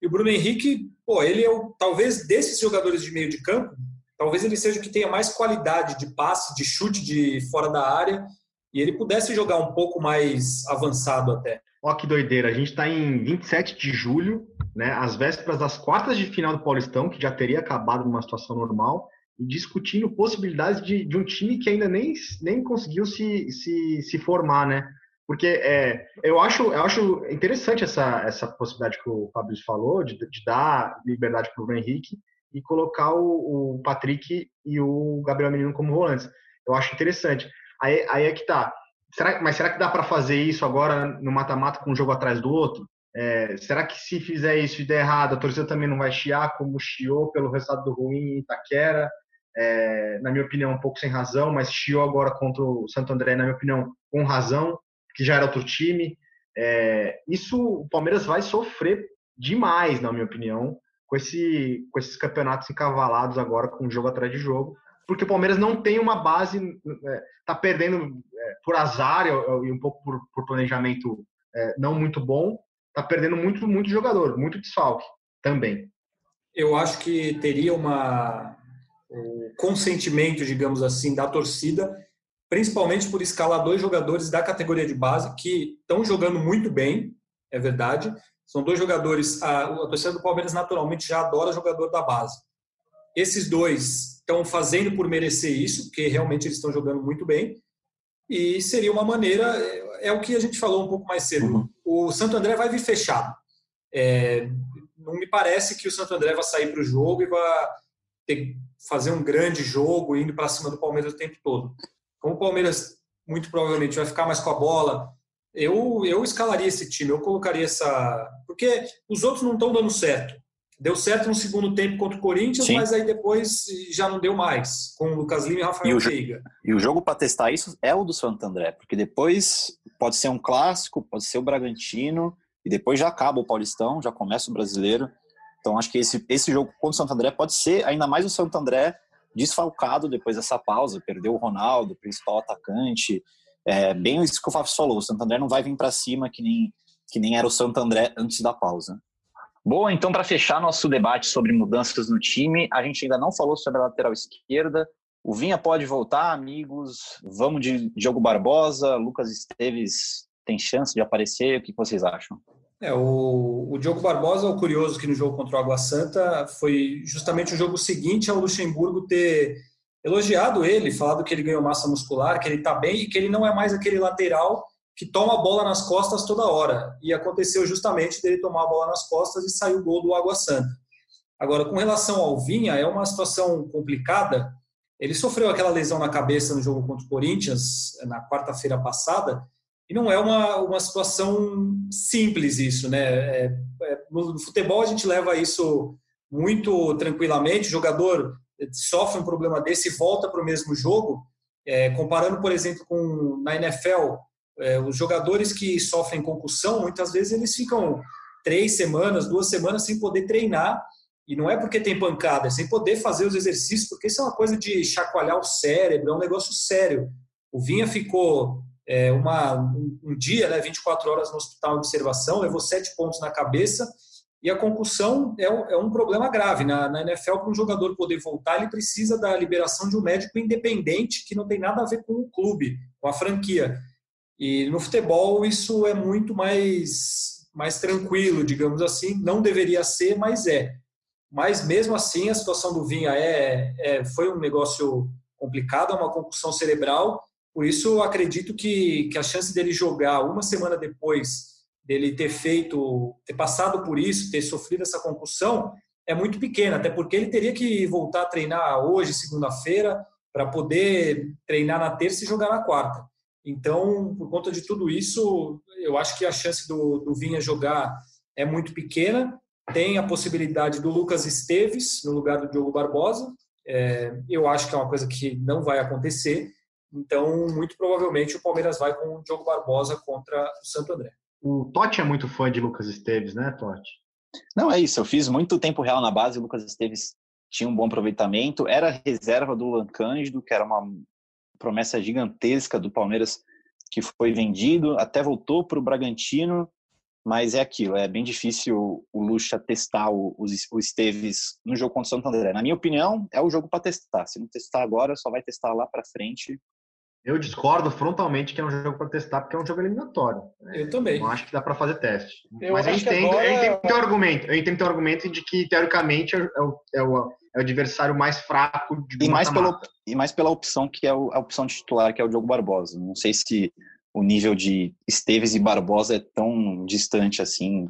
S4: E o Bruno Henrique, pô, ele é o, talvez desses jogadores de meio de campo, talvez ele seja o que tenha mais qualidade de passe, de chute de fora da área, e ele pudesse jogar um pouco mais avançado até.
S3: Ó, que doideira, a gente está em 27 de julho, né, às vésperas das quartas de final do Paulistão, que já teria acabado numa situação normal, discutindo possibilidades de, de um time que ainda nem, nem conseguiu se, se, se formar, né? Porque é, eu, acho, eu acho interessante essa, essa possibilidade que o Fabrício falou, de, de dar liberdade para o Henrique, e colocar o, o, Patrick e o Gabriel Menino como volantes. Eu acho interessante. Aí, aí é que tá. Será, mas será que dá para fazer isso agora no mata-mata com um jogo atrás do outro? É, será que se fizer isso e der errado, a torcida também não vai chiar como chiou pelo resultado do ruim em Itaquera? É, na minha opinião, um pouco sem razão, mas chiou agora contra o Santo André, na minha opinião, com razão, que já era outro time. É, isso o Palmeiras vai sofrer demais, na minha opinião, com, esse, com esses campeonatos encavalados agora, com jogo atrás de jogo, porque o Palmeiras não tem uma base, está é, perdendo é, por azar e, um pouco por, por planejamento é, não muito bom, está perdendo muito, muito jogador, muito desfalque também.
S4: Eu acho que teria uma o consentimento, digamos assim, da torcida, principalmente por escalar dois jogadores da categoria de base que estão jogando muito bem, é verdade. São dois jogadores, a, a torcida do Palmeiras naturalmente já adora jogador da base. Esses dois estão fazendo por merecer isso, porque realmente eles estão jogando muito bem. E seria uma maneira, é, é o que a gente falou um pouco mais cedo. Uhum. O Santo André vai vir fechado. É, não me parece que o Santo André vai sair para o jogo e vai ter, fazer um grande jogo indo para cima do Palmeiras o tempo todo. Como o Palmeiras muito provavelmente vai ficar mais com a bola, eu, eu escalaria esse time, eu colocaria essa. Porque os outros não estão dando certo. Deu certo no segundo tempo contra o Corinthians, Sim. mas aí depois já não deu mais, com o Lucas Lima e Rafael Veiga.
S6: E o jogo para testar isso é o do Santo André, porque depois pode ser um clássico, pode ser o Bragantino, e depois já acaba o Paulistão, já começa o Brasileiro. Então acho que esse, esse jogo contra o Santo André pode ser ainda mais o Santo André desfalcado depois dessa pausa, perdeu o Ronaldo, o principal atacante. É bem isso que o Fábio falou, o Santo André não vai vir para cima que nem, que nem era o Santo André antes da pausa.
S7: Boa, então para fechar nosso debate sobre mudanças no time, a gente ainda não falou sobre a lateral esquerda. O Vinha pode voltar, amigos. Vamos de Diogo Barbosa, Lucas Esteves tem chance de aparecer. O que vocês acham?
S4: É, o, o Diogo Barbosa, o curioso que no jogo contra o Água Santa foi justamente o jogo seguinte ao Luxemburgo ter elogiado ele, falado que ele ganhou massa muscular, que ele está bem e que ele não é mais aquele lateral que toma a bola nas costas toda hora. E aconteceu justamente dele tomar a bola nas costas e sair o gol do Água Santa. Agora, com relação ao Vinha, é uma situação complicada. Ele sofreu aquela lesão na cabeça no jogo contra o Corinthians na quarta-feira passada e não é uma, uma situação simples isso, né? É, é, no futebol a gente leva isso muito tranquilamente. O jogador sofre um problema desse e volta para o mesmo jogo. É, comparando, por exemplo, com na NFL, é, os jogadores que sofrem concussão, muitas vezes eles ficam três semanas, duas semanas sem poder treinar. E não é porque tem pancada, é sem poder fazer os exercícios, porque isso é uma coisa de chacoalhar o cérebro, é um negócio sério. O Vinha ficou é, uma, um, um, dia, né, 24 horas no hospital de observação, levou sete pontos na cabeça, e a concussão é, é um problema grave. Na, na NFL, para um jogador poder voltar, ele precisa da liberação de um médico independente, que não tem nada a ver com o clube, com a franquia. E no futebol isso é muito mais, mais tranquilo, digamos assim. Não deveria ser, mas é. Mas mesmo assim, a situação do Vinha é, é foi um negócio complicado, é uma concussão cerebral por isso, acredito que, que a chance dele jogar uma semana depois dele ter feito, ter passado por isso, ter sofrido essa concussão, é muito pequena, até porque ele teria que voltar a treinar hoje, segunda-feira, para poder treinar na terça e jogar na quarta. Então, por conta de tudo isso, eu acho que a chance do, do Vinha jogar é muito pequena. Tem a possibilidade do Lucas Esteves no lugar do Diogo Barbosa. É, eu acho que é uma coisa que não vai acontecer. Então, muito provavelmente o Palmeiras vai com o Diogo Barbosa contra o Santo André.
S3: O Totti é muito fã de Lucas Esteves, né, Totti?
S6: Não, é isso. Eu fiz muito tempo real na base. O Lucas Esteves tinha um bom aproveitamento. Era reserva do Luan Cândido, que era uma promessa gigantesca do Palmeiras que foi vendido. Até voltou para o Bragantino. Mas é aquilo, é bem difícil o Lucha testar o, o Esteves no jogo contra o Santo André. Na minha opinião, é o jogo para testar. Se não testar agora, só vai testar lá para frente
S3: eu discordo frontalmente que é um jogo para testar, porque é um jogo eliminatório.
S4: Eu também.
S3: Não acho que dá para fazer teste. Eu Mas eu entendo, agora... eu entendo teu argumento. Eu entendo teu argumento de que, teoricamente, é o, é o, é o adversário mais fraco de
S6: e mais, pelo, e mais pela opção que é a opção titular, que é o Diogo Barbosa. Não sei se o nível de Esteves e Barbosa é tão distante assim.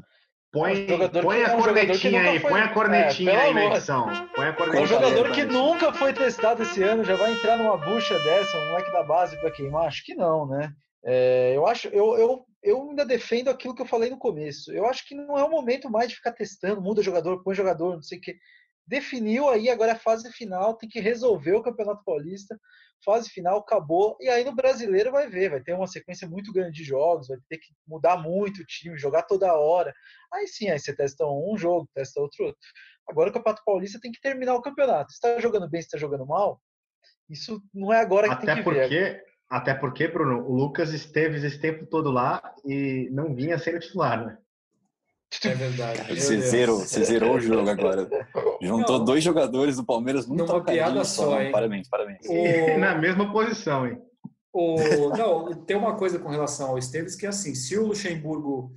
S3: Põe, põe a cornetinha aí, foi... põe a cornetinha é, aí na edição. Põe a cornetinha.
S5: É um jogador que nunca foi testado esse ano, já vai entrar numa bucha dessa, um moleque da base para queimar? Acho que não, né? É, eu acho, eu, eu, eu ainda defendo aquilo que eu falei no começo. Eu acho que não é o momento mais de ficar testando, muda jogador, põe jogador, não sei o quê. Definiu aí, agora é a fase final, tem que resolver o Campeonato Paulista. Fase final acabou. E aí no brasileiro vai ver, vai ter uma sequência muito grande de jogos, vai ter que mudar muito o time, jogar toda hora. Aí sim, aí você testa um jogo, testa outro outro. Agora o Campeonato Paulista tem que terminar o campeonato. Se está jogando bem, se está jogando mal, isso não é agora que
S3: até
S5: tem que
S3: porque,
S5: ver.
S3: Até porque, Bruno, o Lucas esteve esse tempo todo lá e não vinha sendo titular, né?
S4: É verdade.
S6: Você zerou, você zerou o jogo agora. Juntou não. dois jogadores do Palmeiras num
S4: Numa piada só, hein?
S6: Parabéns, parabéns.
S3: O... Na mesma posição, hein?
S4: O... Não, tem uma coisa com relação ao Esteves que é assim, se o Luxemburgo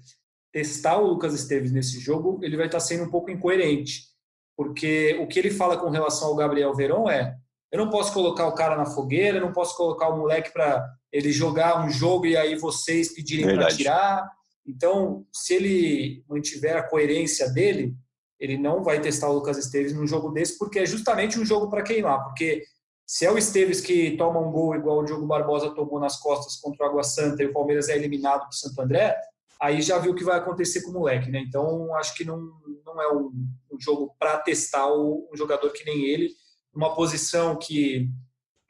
S4: testar o Lucas Esteves nesse jogo, ele vai estar sendo um pouco incoerente. Porque o que ele fala com relação ao Gabriel Verón é eu não posso colocar o cara na fogueira, eu não posso colocar o moleque para ele jogar um jogo e aí vocês pedirem para tirar. Então, se ele mantiver a coerência dele, ele não vai testar o Lucas Esteves num jogo desse, porque é justamente um jogo para queimar. Porque se é o Esteves que toma um gol igual o Diogo Barbosa tomou nas costas contra o Água Santa e o Palmeiras é eliminado para Santo André, aí já viu o que vai acontecer com o moleque, né? Então, acho que não, não é um, um jogo para testar o, um jogador que nem ele, numa posição que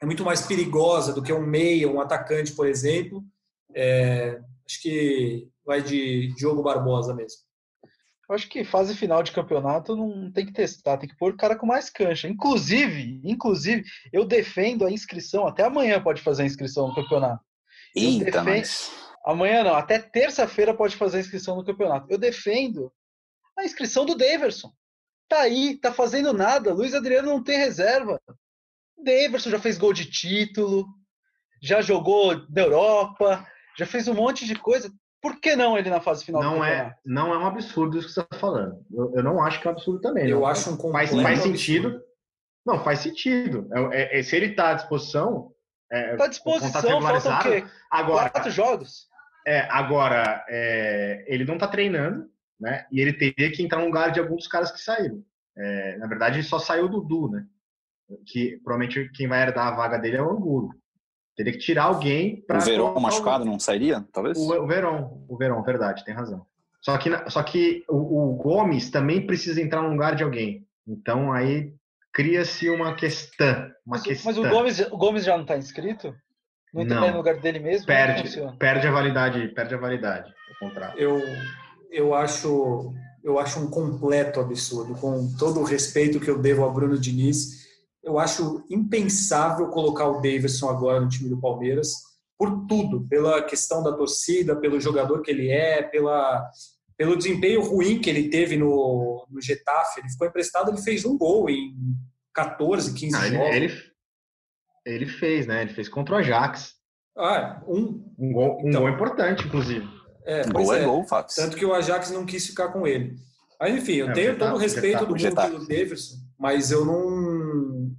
S4: é muito mais perigosa do que um meia, um atacante, por exemplo. É, acho que vai de Diogo Barbosa mesmo.
S5: Eu acho que fase final de campeonato não tem que testar, tem que pôr o cara com mais cancha. Inclusive, inclusive, eu defendo a inscrição, até amanhã pode fazer a inscrição no campeonato.
S6: Eita, defendo... mas...
S5: Amanhã não, até terça-feira pode fazer a inscrição no campeonato. Eu defendo a inscrição do Daverson. Tá aí, tá fazendo nada. Luiz Adriano não tem reserva. Daverson já fez gol de título, já jogou na Europa, já fez um monte de coisa. Por que não ele na fase final
S3: não é Não é um absurdo isso que você está falando. Eu, eu, não acho que é um absurdo também.
S4: Eu
S3: não.
S4: acho um
S3: faz, faz sentido. Não, faz sentido. É, é, se ele está à disposição.
S5: Está é, à disposição, faltam o quê?
S3: Agora,
S5: Quatro jogos?
S3: É, agora, é, ele não está treinando, né? E ele teria que entrar no lugar de alguns dos caras que saíram. É, na verdade, só saiu o Dudu, né? Que provavelmente quem vai herdar a vaga dele é o Angulo. Teria que tirar alguém para.
S6: O Verão machucado não sairia, talvez?
S3: O, o Verão, o Verão, verdade, tem razão. Só que, só que o, o Gomes também precisa entrar no lugar de alguém. Então aí cria-se uma questão. Uma
S5: mas,
S3: questão.
S5: mas o, Gomes, o Gomes já não está inscrito? Não entra no lugar dele mesmo?
S3: Perde, perde a validade, perde a validade do contrato.
S4: Eu, eu acho eu acho um completo absurdo, com todo o respeito que eu devo a Bruno Diniz eu acho impensável colocar o Davidson agora no time do Palmeiras, por tudo, pela questão da torcida, pelo jogador que ele é, pela, pelo desempenho ruim que ele teve no, no Getafe. Ele ficou emprestado, ele fez um gol em 14, 15
S3: ah,
S4: jogos.
S3: Ele, ele, fez, né? Ele fez contra o Ajax.
S4: Ah, um,
S3: um, gol, um então, gol importante, inclusive.
S4: É, gol é, é gol, Fatos. Tanto que o Ajax não quis ficar com ele. Mas enfim, eu é, tenho todo o respeito do mundo pelo Davidson, mas eu não,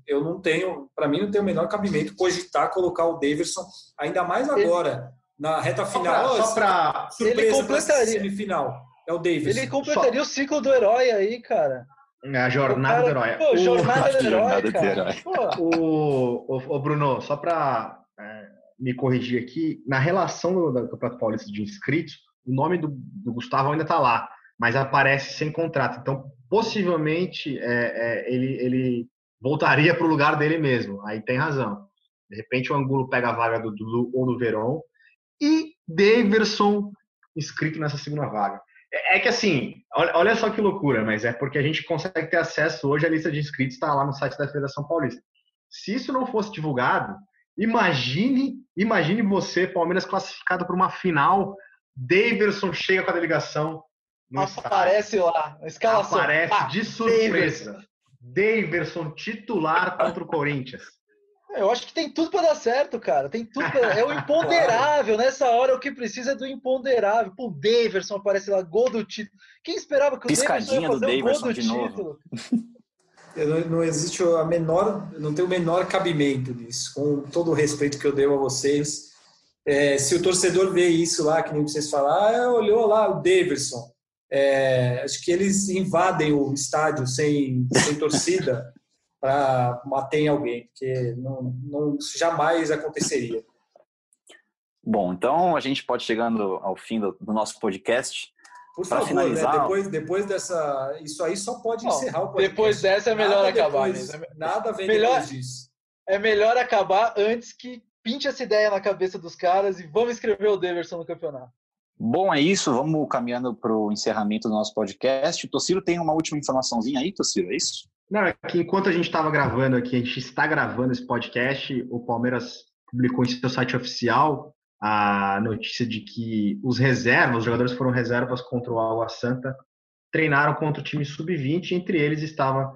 S4: eu não tenho, para mim não tem o menor cabimento cogitar colocar o Davidson, ainda mais agora, na reta final.
S3: Só para
S5: ele completaria
S4: semifinal. É o Davidson.
S5: Ele completaria só... o ciclo do herói aí, cara.
S3: A jornada
S5: cara,
S3: do herói.
S5: Pô, jornada do herói, cara.
S3: O, o, o, Bruno, só para é, me corrigir aqui, na relação do, do Campeonato Paulista de inscritos, o nome do, do Gustavo ainda está lá mas aparece sem contrato. Então, possivelmente, é, é, ele, ele voltaria para o lugar dele mesmo. Aí tem razão. De repente, o Angulo pega a vaga do Dudu ou do Verón e Daverson inscrito nessa segunda vaga. É, é que assim, olha, olha, só que loucura, mas é porque a gente consegue ter acesso hoje à lista de inscritos, está lá no site da Federação Paulista. Se isso não fosse divulgado, imagine, imagine você, Palmeiras classificado para uma final, Daverson chega com a delegação,
S5: aparece estádio. lá, escalação.
S3: Aparece ah, de surpresa. Daverson titular contra o Corinthians.
S5: Eu acho que tem tudo para dar certo, cara. Tem tudo pra... É o imponderável. Nessa hora, o que precisa é do imponderável. Pô, o Daverson aparece lá, gol do título. Quem esperava que o
S6: Piscadinha
S5: Daverson
S6: ia fazer
S5: um gol do
S6: título?
S4: Não, não, existe a menor, não tem o menor cabimento nisso. Com todo o respeito que eu devo a vocês, é, se o torcedor vê isso lá, que nem vocês falaram, ah, olhou lá o Daverson. É, acho que eles invadem o estádio sem, sem torcida para matar alguém, porque não, não, jamais aconteceria.
S6: Bom, então a gente pode chegando ao fim do, do nosso podcast.
S4: Por favor, né? finalizar, né? depois, depois dessa. Isso aí só pode encerrar o
S5: podcast. Depois dessa é melhor nada acabar.
S4: Depois, né? Nada vem melhor, depois disso.
S5: É melhor acabar antes que pinte essa ideia na cabeça dos caras e vamos escrever o Deverson no campeonato.
S7: Bom, é isso. Vamos caminhando para o encerramento do nosso podcast. Tociro tem uma última informaçãozinha aí, Tociro, é isso?
S3: Não, é que enquanto a gente estava gravando aqui, a gente está gravando esse podcast, o Palmeiras publicou em seu site oficial a notícia de que os reservas, os jogadores foram reservas contra o Água Santa, treinaram contra o time sub-20, entre eles estava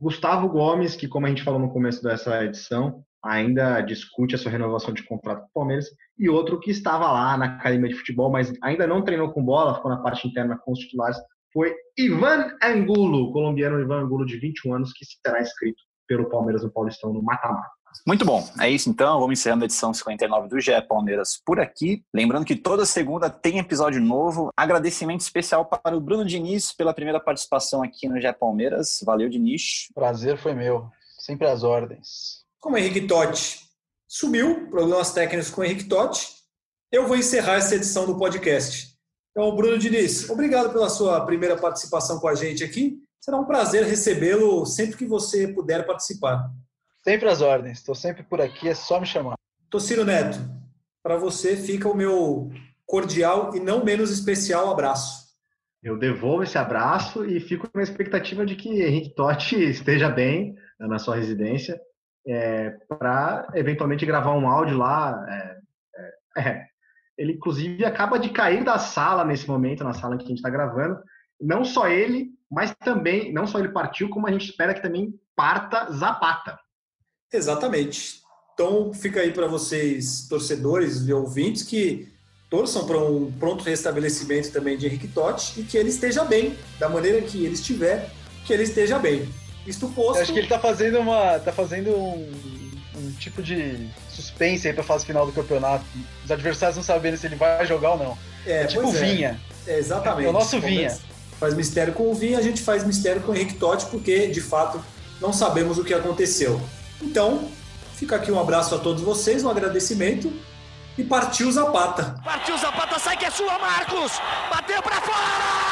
S3: Gustavo Gomes, que como a gente falou no começo dessa edição, ainda discute a sua renovação de contrato com o Palmeiras, e outro que estava lá na academia de futebol, mas ainda não treinou com bola, ficou na parte interna com os titulares, foi Ivan Angulo, colombiano Ivan Angulo, de 21 anos, que será inscrito pelo Palmeiras no Paulistão no mata-mata.
S7: Muito bom. É isso então. Vamos encerrando a edição 59 do GE Palmeiras por aqui. Lembrando que toda segunda tem episódio novo. Agradecimento especial para o Bruno Diniz pela primeira participação aqui no GE Palmeiras. Valeu, Diniz.
S5: Prazer foi meu. Sempre às ordens
S4: como Henrique Totti sumiu, problemas técnicos com o Henrique Totti, eu vou encerrar essa edição do podcast. Então, Bruno Diniz, obrigado pela sua primeira participação com a gente aqui. Será um prazer recebê-lo sempre que você puder participar.
S5: Sempre às ordens, estou sempre por aqui, é só me chamar.
S4: Tociro Neto, para você fica o meu cordial e não menos especial abraço.
S3: Eu devolvo esse abraço e fico na expectativa de que Henrique Totti esteja bem na sua residência é, para eventualmente gravar um áudio lá. É, é, é, ele, inclusive, acaba de cair da sala nesse momento, na sala que a gente está gravando. Não só ele, mas também, não só ele partiu, como a gente espera que também parta Zapata.
S4: Exatamente. Então, fica aí para vocês, torcedores e ouvintes, que torçam para um pronto restabelecimento também de Henrique Totti e que ele esteja bem, da maneira que ele estiver, que ele esteja bem. Isto posto.
S5: Eu acho que ele tá fazendo uma. tá fazendo um, um tipo de suspense aí pra fase final do campeonato. Os adversários não sabendo se ele vai jogar ou não. É, é tipo o é. Vinha.
S4: É, exatamente.
S5: É o nosso Vinha.
S4: Faz mistério com o Vinha, a gente faz mistério com o Henrique Totti, porque de fato não sabemos o que aconteceu. Então, fica aqui um abraço a todos vocês, um agradecimento e partiu Zapata.
S8: Partiu Zapata, sai que é sua, Marcos! Bateu para fora!